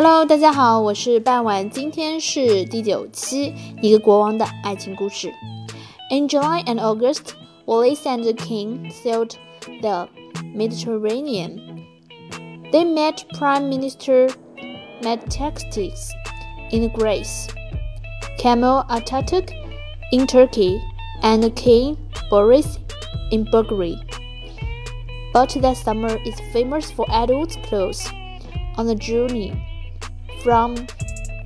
Hello，大家好，我是半晚，今天是第九期，一个国王的爱情故事。In July and August, Wallis and the King sailed the Mediterranean. They met Prime Minister Metaxas in Greece, Kemal Atatürk in Turkey, and King Boris in Bulgaria. But that summer is famous for adults' clothes. On the journey, from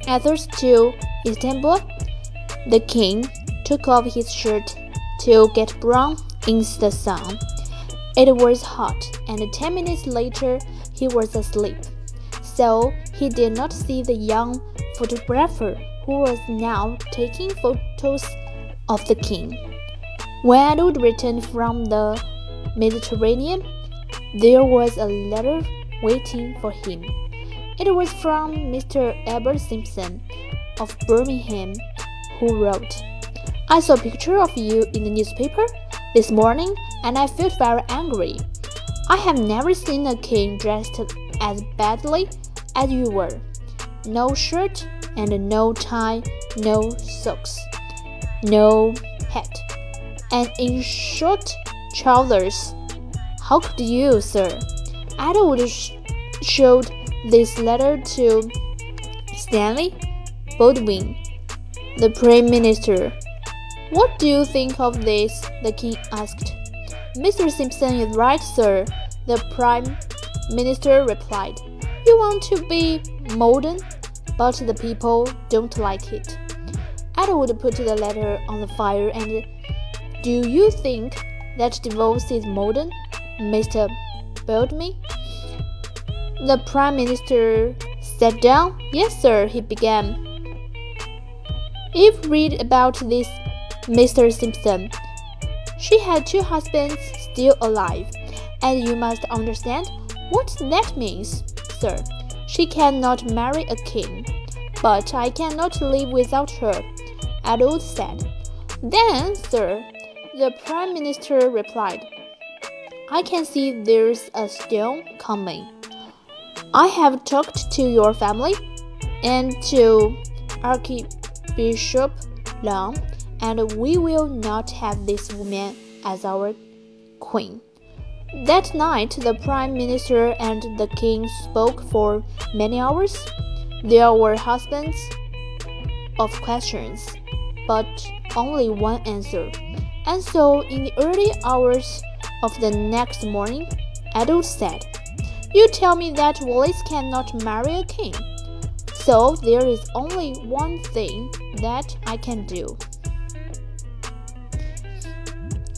Athens to Istanbul, the king took off his shirt to get brown in the sun. It was hot, and ten minutes later he was asleep. So he did not see the young photographer who was now taking photos of the king. When Edward returned from the Mediterranean, there was a letter waiting for him. It was from Mr. Albert Simpson of Birmingham, who wrote, I saw a picture of you in the newspaper this morning and I felt very angry. I have never seen a king dressed as badly as you were. No shirt and no tie, no socks, no hat, and in short trousers. How could you, sir? Edward sh showed this letter to Stanley Baldwin, the Prime Minister. What do you think of this? the King asked. Mr. Simpson is right, sir, the Prime Minister replied. You want to be modern, but the people don't like it. Edward put the letter on the fire and Do you think that divorce is modern, Mr. Baldwin? The Prime Minister sat down. Yes, sir, he began. If read about this Mr. Simpson. She had two husbands still alive, and you must understand what that means, sir. She cannot marry a king, but I cannot live without her, Edward said. Then, sir, the Prime Minister replied, I can see there's a storm coming. I have talked to your family and to Archbishop Lang, and we will not have this woman as our queen. That night, the Prime Minister and the King spoke for many hours. There were husbands of questions, but only one answer. And so, in the early hours of the next morning, Edward said, you tell me that Wallis cannot marry a king. So there is only one thing that I can do.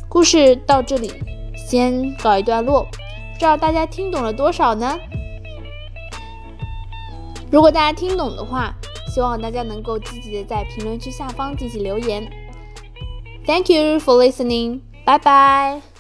故事到这里先告一段落，不知道大家听懂了多少呢？如果大家听懂的话，希望大家能够积极的在评论区下方进行留言。Thank you for listening. Bye bye.